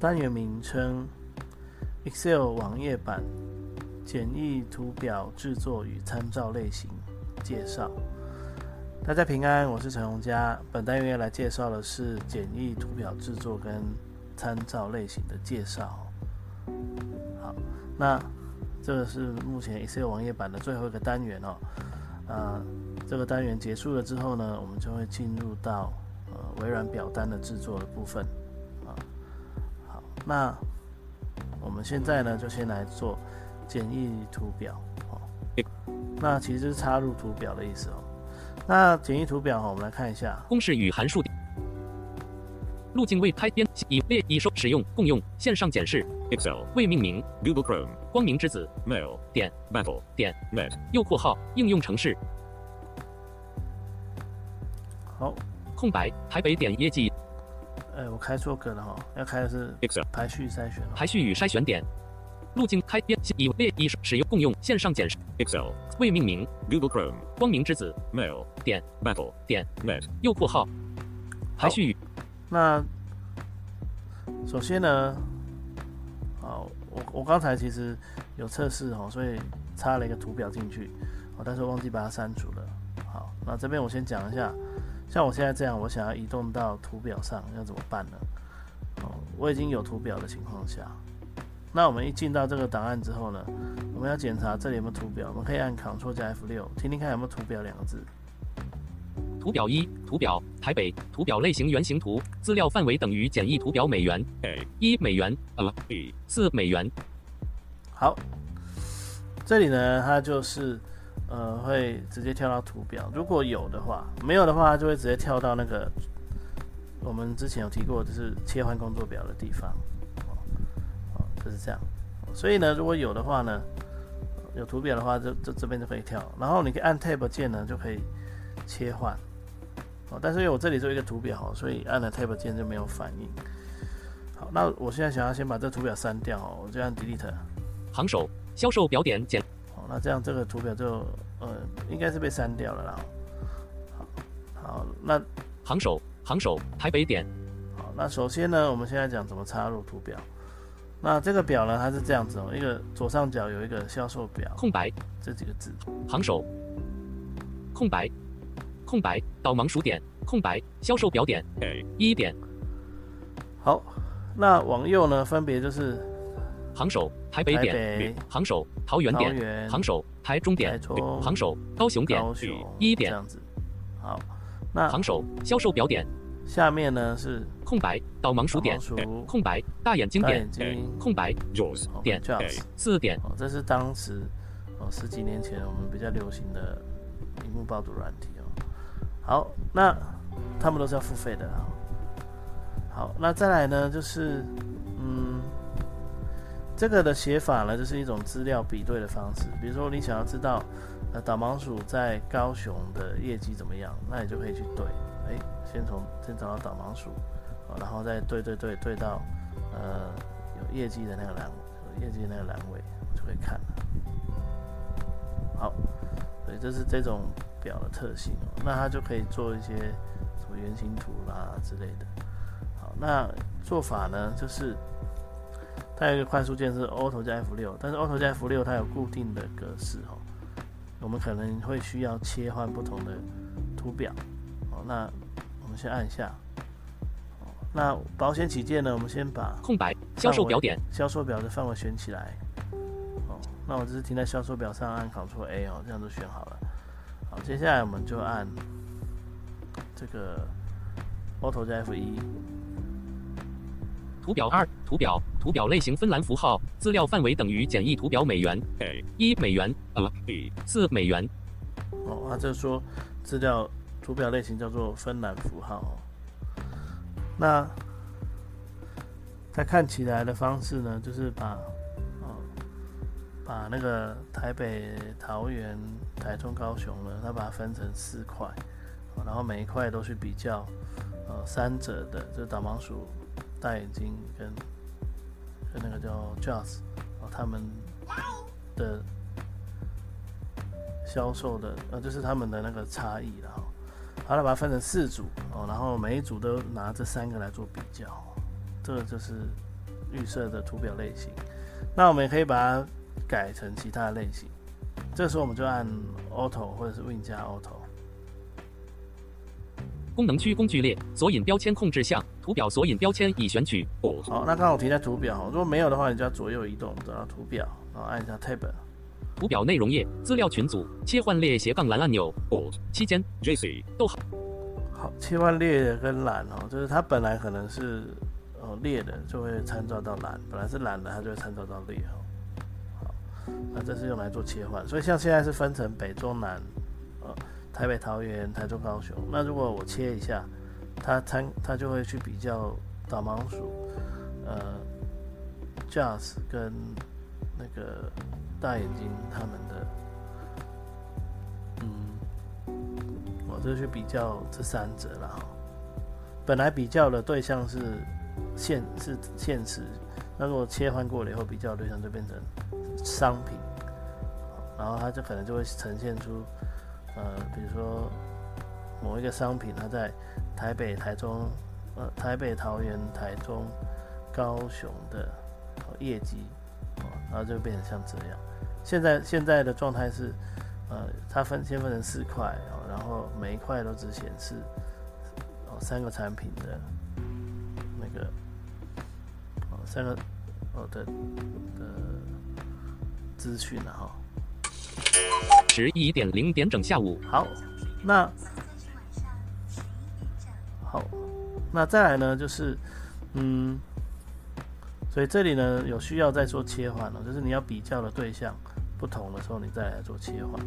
单元名称：Excel 网页版简易图表制作与参照类型介绍。大家平安，我是陈洪佳。本单元要来介绍的是简易图表制作跟参照类型的介绍。好，那这个是目前 Excel 网页版的最后一个单元哦。呃，这个单元结束了之后呢，我们就会进入到呃微软表单的制作的部分。那我们现在呢，就先来做简易图表哦。那其实是插入图表的意思哦。那简易图表哈，我们来看一下。公式与函数路径为开编已列已收使用共用线上检视。Excel 未命名。Google Chrome 光明之子。Mail 点。Battle 点。Net 右括号应用程式。好。空白台北点业绩哎，我开错格了哈，要开的是 Excel 排序筛选。排序与筛选点，路径开编以列一使用共用线上检视 Excel 未命名。Google Chrome 光明之子。Mail 点。Battle 点。Net 右括号。排序与。那首先呢，好，我我刚才其实有测试哦，所以插了一个图表进去哦，但是忘记把它删除了。好，那这边我先讲一下。像我现在这样，我想要移动到图表上，要怎么办呢？哦，我已经有图表的情况下，那我们一进到这个档案之后呢，我们要检查这里有没有图表，我们可以按 Ctrl 加 F 六，听听看有没有图表两个字。图表一，图表台北，图表类型原型图，资料范围等于简易图表美元一美元 A B 四美元。好，这里呢，它就是。呃，会直接跳到图表，如果有的话，没有的话，就会直接跳到那个我们之前有提过，就是切换工作表的地方。哦，哦就是这样。所以呢，如果有的话呢，有图表的话，就这这边就可以跳。然后你可以按 Tab 键呢，就可以切换。哦，但是因为我这里做一个图表，所以按了 Tab 键就没有反应。好，那我现在想要先把这图表删掉，哦，我就按 Delete。行首销售表点减简。那这样这个图表就呃应该是被删掉了啦。好，好，那行首行首台北点。好，那首先呢，我们现在讲怎么插入图表。那这个表呢，它是这样子哦，一个左上角有一个销售表，空白这几个字，行首空白空白导盲鼠点空白销售表点一点。好，那往右呢，分别就是。杭首台北点，杭首桃园点，杭首台中点，杭首高雄点，一点这样子。好，那杭首销售表点，下面呢是空白导盲鼠点，空白大眼睛点，空白点四点。这是当时哦十几年前我们比较流行的荧幕报读软体哦。好，那他们都是要付费的啊。好，那再来呢就是嗯。这个的写法呢，就是一种资料比对的方式。比如说，你想要知道，呃，导盲鼠在高雄的业绩怎么样，那你就可以去对，哎，先从先找到导盲鼠，然后再对对对对到，呃，有业绩的那个栏，业绩的那个栏位就可以看了。好，所以这是这种表的特性，那它就可以做一些什么圆形图啦之类的。好，那做法呢，就是。它有一个快速键是 Auto 加 F 六，但是 Auto 加 F 六它有固定的格式哦，我们可能会需要切换不同的图表哦。那我们先按一下，那保险起见呢，我们先把空白销售表点销售表的范围选起来哦。那我只是停在销售表上按 Ctrl A 哦，这样就选好了。好，接下来我们就按这个 Auto 加 F 一。图表二，图表，图表类型芬兰符号，资料范围等于简易图表美元，A 一美元，A B 四美元。哦，他就说资料图表类型叫做芬兰符号。那它看起来的方式呢，就是把哦把那个台北、桃园、台中、高雄呢，它把它分成四块，然后每一块都去比较呃三者的，就是导盲鼠、大眼睛跟跟那个叫 Jazz 哦他们的销售的呃就是他们的那个差异了哈。好了，把它分成四组哦，然后每一组都拿这三个来做比较，这个就是预设的图表类型。那我们也可以把它改成其他的类型，这时候我们就按 Auto 或者是 Win 加 Auto。功能区工具列索引标签控制项图表索引标签已选取。好，那刚好停在图表，如果没有的话，你就要左右移动找到图表，然后按一下 Tab。图表内容页资料群组切换列斜杠栏按钮。哦期间 JC 逗号。好，切换列跟栏哦，就是它本来可能是哦列的，就会参照到栏；本来是栏的，它就会参照到列哦。好，那这是用来做切换，所以像现在是分成北中南，呃，台北、桃园、台中、高雄。那如果我切一下，它参它就会去比较导盲鼠，呃，Jazz 跟那个。大眼睛他们的，嗯，我就去比较这三者了哈。本来比较的对象是现是现实，那如果切换过了以后，比较对象就变成商品，然后它就可能就会呈现出，呃，比如说某一个商品，它在台北、台中、呃台北、桃园、台中、高雄的业绩。哦然后就变成像这样。现在现在的状态是，呃，它分先分成四块哦，然后每一块都只显示哦三个产品的那个哦三个哦的的资讯了哈。十一点零点整下午。好，那好，那再来呢就是嗯。所以这里呢有需要再做切换了，就是你要比较的对象不同的时候，你再来做切换。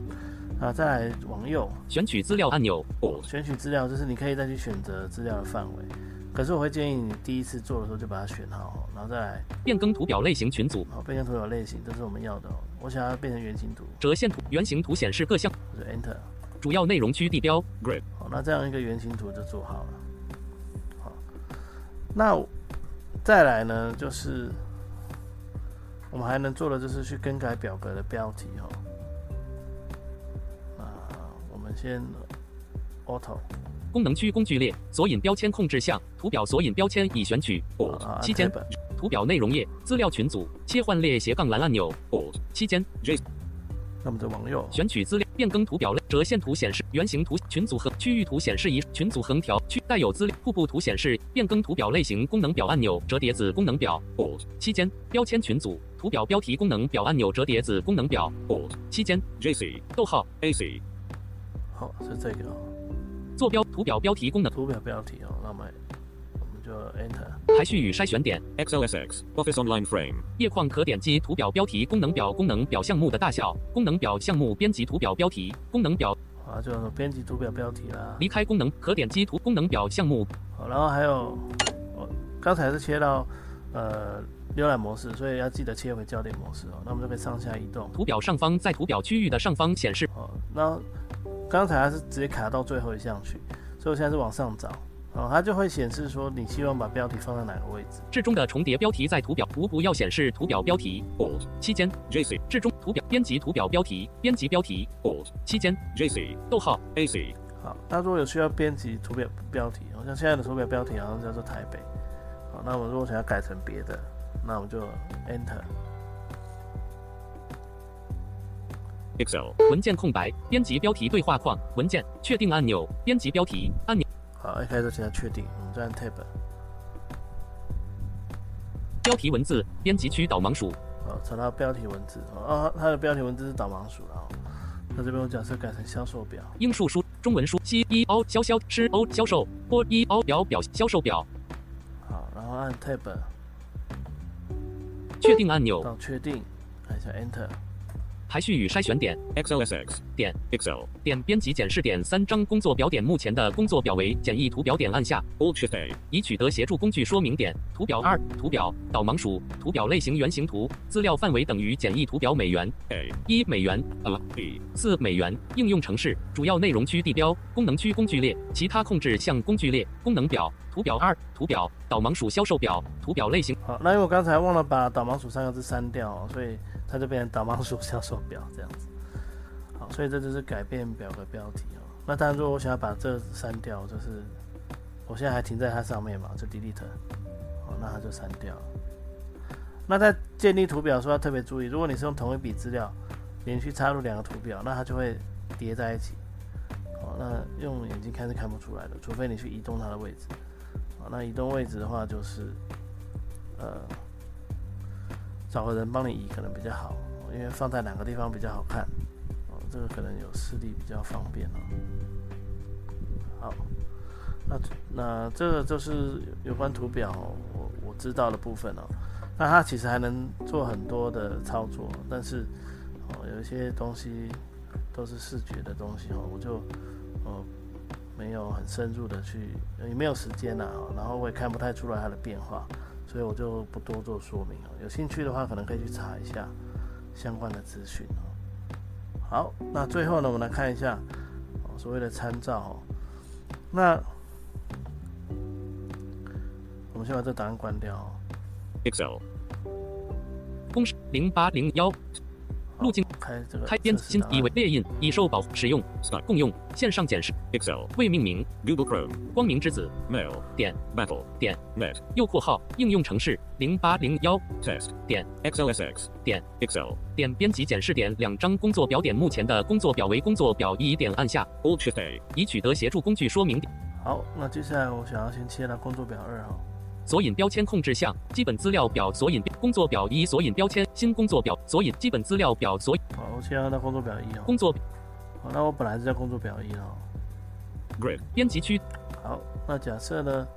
啊，再来往右选取资料按钮。选取资料就是你可以再去选择资料的范围，可是我会建议你第一次做的时候就把它选好，然后再来变更图表类型群组。好，变更图表类型，这是我们要的。我想要变成圆形图。折线图，圆形图显示各项。就 Enter。主要内容区地标。Grid。好，那这样一个圆形图就做好了。好，那。再来呢，就是我们还能做的，就是去更改表格的标题哦。啊，我们先 Auto 功能区工具列索引标签控制项图表索引标签已选取。期间图表内容页资料群组切换列斜杠栏按钮。期间。那么再往右选取资料，变更图表类，折线图显示，圆形图群组横区域图显示一群组横条区带有资料，瀑布图显示，变更图表类型功能表按钮，折叠子功能表。期间标签群组图表标题功能表按钮，折叠子功能表。期间 JC 逗号 AC 好是这个坐标图表标题功能图表标题哦，那么。就 Enter 排序与筛选点 XLSX Office Online Frame 页框可点击图表标题功能表功能表项目的大小功能表项目编辑图表标题功能表啊，就编辑图表标题啦。离开功能可点击图功能表项目。好，然后还有，刚才是切到呃浏览模式，所以要记得切回焦点模式哦。那我们就可以上下移动。图表上方在图表区域的上方显示。哦，那刚才还是直接卡到最后一项去，所以我现在是往上找。哦，它就会显示说你希望把标题放在哪个位置。至中的重叠标题在图表图不要显示图表标题。期间 JC 至中图表编辑图表标题编辑标题。期间 JC 逗号 AC 好，那如果有需要编辑图表标题，好像现在的图表标题好像叫做台北。好，那我如果想要改成别的，那我们就 Enter。Excel 文件空白，编辑标题对话框，文件确定按钮，编辑标题按钮。好，一开始现在确定，我们再按 Tab。标题文字编辑区导盲鼠。好，找到标题文字。哦，它的标题文字是导盲鼠了。那这边我假设改成销售表。英数书中文书 C E O 销销是 O 销售或 E O 表表销售表。好，然后按 Tab。确定按钮。到确定，按一下 Enter。排序与筛选点 XLSX. 点 Excel. 点编辑检视点三张工作表点目前的工作表为简易图表点按下 Alt Shift A. 已取得协助工具说明点图表二图表导盲鼠图表类型原型图资料范围等于简易图表美元 A. 一美元 A. B. 四美元应用程式主要内容区地标功能区工具列其他控制项工具列功能表图表二图表导盲鼠销售表图表类型好，那因为我刚才忘了把导盲鼠三个字删掉、哦，所以它就变成导盲鼠销售表这样子。好，所以这就是改变表格标题哦。那当然，如果我想要把这删掉，就是我现在还停在它上面嘛，就 delete，好，那它就删掉。那在建立图表的时候要特别注意，如果你是用同一笔资料连续插入两个图表，那它就会叠在一起。好，那用眼睛看是看不出来的，除非你去移动它的位置。好，那移动位置的话，就是呃，找个人帮你移可能比较好，因为放在哪个地方比较好看，哦，这个可能有视力比较方便哦。好，那那这个就是有关图表我我知道的部分哦。那它其实还能做很多的操作，但是哦，有一些东西都是视觉的东西哦，我就哦没有很深入的去，也没有时间呐、然后我也看不太出来它的变化，所以我就不多做说明了。有兴趣的话，可能可以去查一下相关的资讯哦。好，那最后呢，我们来看一下所谓的参照哦。那我们先把这档案关掉哦。Excel. 公式零八零幺路径开这个开编新测试档案以为列印已受保护使用.共用线上检视 Excel. 未命名 Google Chrome. 光明之子 Mail. 点 Battle. 点 Net. 右括号应用程式零八零幺 Test. 点 XLSX. 点 Excel. 点编辑检视点两张工作表点目前的工作表为工作表一点按下 Alt Shift A. 已取得协助工具说明点好，那接下来我想要先切到工作表二哈。索引标签控制项基本资料表索引工作表一索引标签新工作表索引基本资料表索引好，我切换到工作表一啊。工作好，那我本来是在工作表一哦。Great 编辑区好，那假设呢，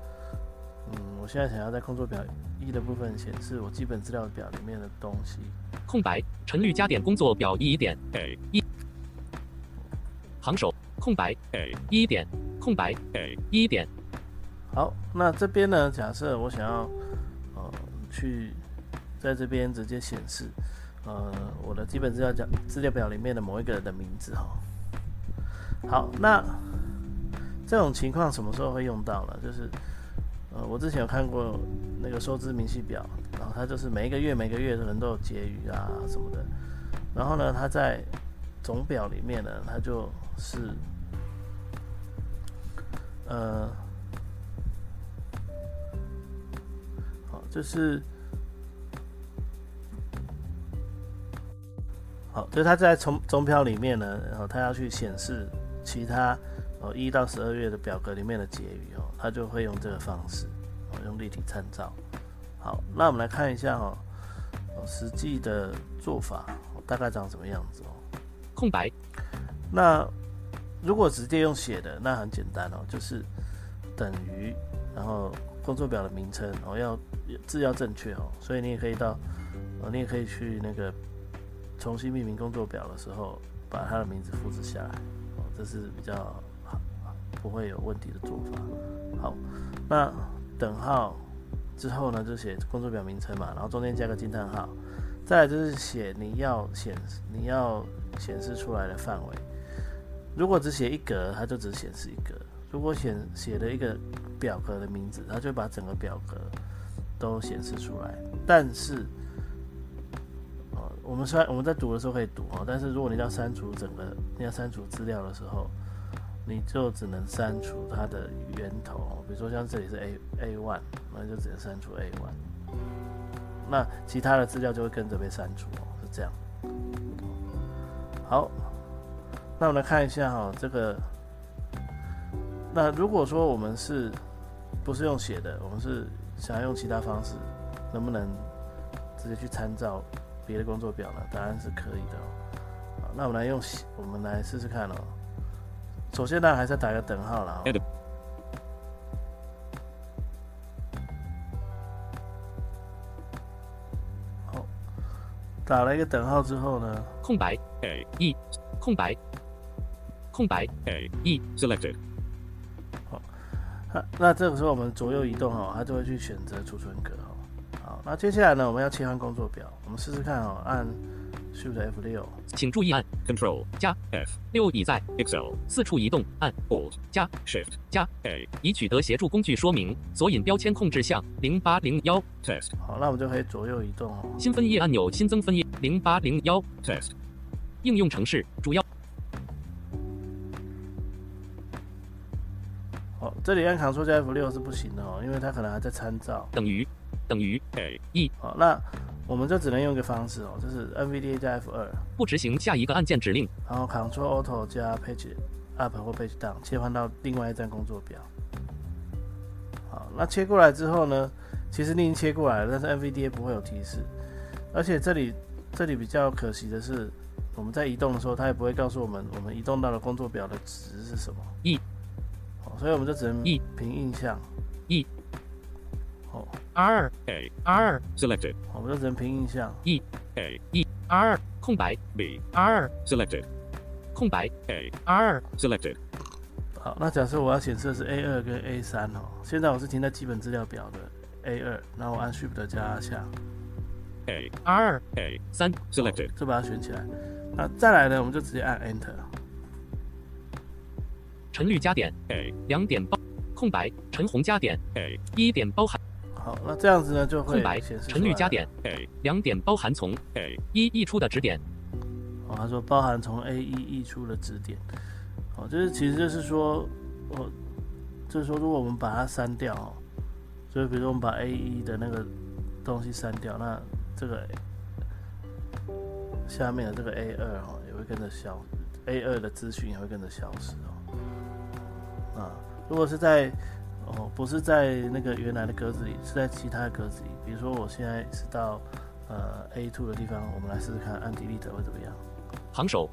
嗯，我现在想要在工作表一的部分显示我基本资料表里面的东西。空白陈绿加点工作表一点 A. 行首空白 A. 一点空白 A. 一点好，那这边呢，假设我想要呃去在这边直接显示呃我的基本资料表资料表里面的某一个人的名字哈。好，那这种情况什么时候会用到呢？就是呃我之前有看过那个收支明细表，然后它就是每一个月每个月可能都有结余啊什么的，然后呢它在总表里面呢，它就是呃。好，就是好，就是它在总总表里面呢，然后它要去显示其他哦一到十二月的表格里面的结余哦，它就会用这个方式哦，用立体参照。好，那我们来看一下哦，哦实际的做法、哦、大概长什么样子哦。空白那如果直接用写的，那很简单哦，就是等于，然后工作表的名称哦要字要正确哦，所以你也可以到，呃，你也可以去那个重新命名工作表的时候，把它的名字复制下来哦，这是比较好不会有问题的做法。好，那等号之后呢，就写工作表名称嘛，然后中间加个惊叹号，再来就是写你要显你要显示出来的范围。如果只写一格，它就只显示一格；如果显写了一个表格的名字，它就把整个表格都显示出来。但是，呃，我们虽然我们在读的时候可以读哦，但是如果你要删除整个你要删除资料的时候，你就只能删除它的源头，比如说像这里是 A A one，那就只能删除 A one。那其他的资料就会跟着被删除，是这样。好，那我们来看一下哈、这个。那如果说我们是不是用写的，我们是想要用其他方式，能不能直接去参照别的工作表呢？答案是可以的哦。好，那我们来用，我们来试试看哦。首先呢，还是要打个等号啦、哦。好，打了一个等号之后呢，空白 A, E 空白空白 A, E selected. 那那这个时候我们左右移动哦，它就会去选择储存格哦。好，那接下来呢，我们要切换工作表，我们试试看哦，按 Shift F 六，请注意按 Control, 加 F, 六已在 Excel, 四处移动，按 Alt, 加 Shift, 加 A, 已取得协助工具说明，索引标签控制项零八零幺，Test, 好，那我们就可以左右移动哦。新分页按钮新增分页零八零幺，Test, 应用程式主要这里按 Ctrl 加 F 六是不行的哦，因为它可能还在参照。等于等于 A, 好，那我们就只能用一个方式哦，就是 NVDA 加 F 二，不执行下一个按键指令，然后 Ctrl Auto 加 Page Up 或 Page Down 切换到另外一张工作表。好，那切过来之后呢，其实你已经切过来了，但是 NVDA 不会有提示，而且这里这里比较可惜的是，我们在移动的时候，它也不会告诉我们我们移动到的工作表的值是什么。E 好，所以我们就只能 E 凭印象。E 好，R A, R selected, 我们就只能凭印象。E A, E R 空白。B, R selected, 空白。A, R selected, 好，那假设我要显示的是 A 二跟 A 三哦，现在我是停在基本资料表的 A 二，然后我按 Shift 加下，A, R A, 三。Selected, 就把它选起来。那再来呢，我们就直接按 Enter。陈绿加点 A, 两点包空白陈红加点 A, 一点包含好，那这样子呢就会空白显示陈绿加点 A, 两点包含从 A, 一溢出的指点。哦，他说包含从 A 一溢出的指点。哦，就是其实就是说，哦，就是说如果我们把它删掉哦，就是比如说我们把 A 一的那个东西删掉，那这个下面的这个 A 二哦也会跟着消，A 二的资讯也会跟着消失哦。啊，如果是在哦不是在那个原来的格子里，是在其他的格子里，比如说我现在是到呃 A two 的地方，我们来试试看按 Delete 会怎么样。行手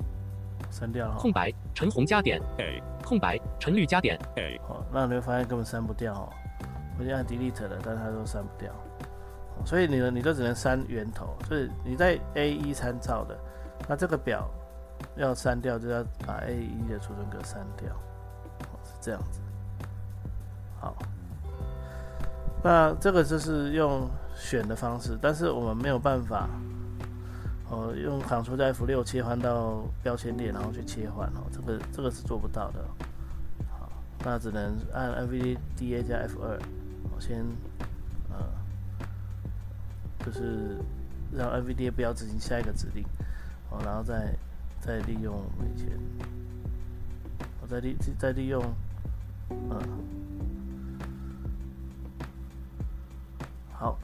删掉了哈。空白橙红加点 A, 空白橙绿加点 A, 哦，那你会发现根本删不掉哦。我已经按 delete 了，但是它都删不掉。哦所以你呢，你就只能删源头，就是你在 A 一参照的，那这个表要删掉，就要把 A 一的储存格删掉，这样子。好，那这个就是用选的方式，但是我们没有办法，哦，用 Ctrl 加 F 六切换到标签列，然后去切换哦，这个这个是做不到的。好，那只能按 NVDA 加 F 二，我先呃，就是让 NVDA 不要执行下一个指令，哦，然后再再利用我们以前，我再利再利用，嗯，好，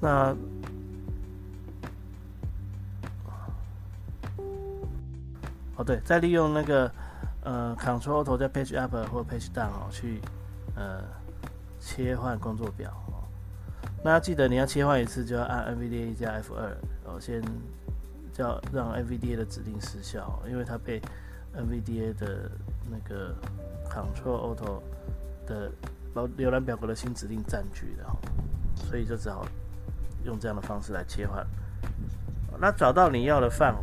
那哦对，再利用那个呃 Ctrl Alt 加 Page Up 或 Page Down 哦，去呃切换工作表哦。那记得你要切换一次就要按 NVDA 加 F 二，哦，先叫让 NVDA 的指令失效，因为它被 NVDA 的那个 Ctrl Alt 的浏浏览表格的新指令占据的，所以就只好用这样的方式来切换。那找到你要的范围，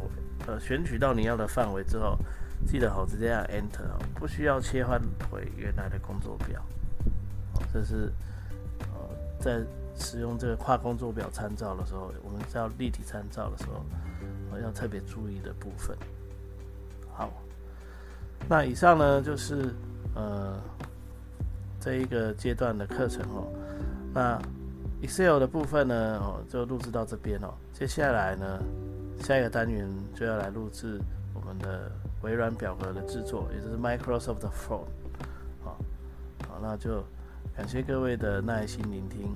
呃，选取到你要的范围之后，记得好直接按 Enter 哦，不需要切换回原来的工作表。这是呃在使用这个跨工作表参照的时候，我们叫立体参照的时候，呃要特别注意的部分。好，那以上呢就是呃这一个阶段的课程哦。那 Excel 的部分呢，哦，就录制到这边哦。接下来呢，下一个单元就要来录制我们的微软表格的制作，也就是 Microsoft Form。好，好，那就感谢各位的耐心聆听。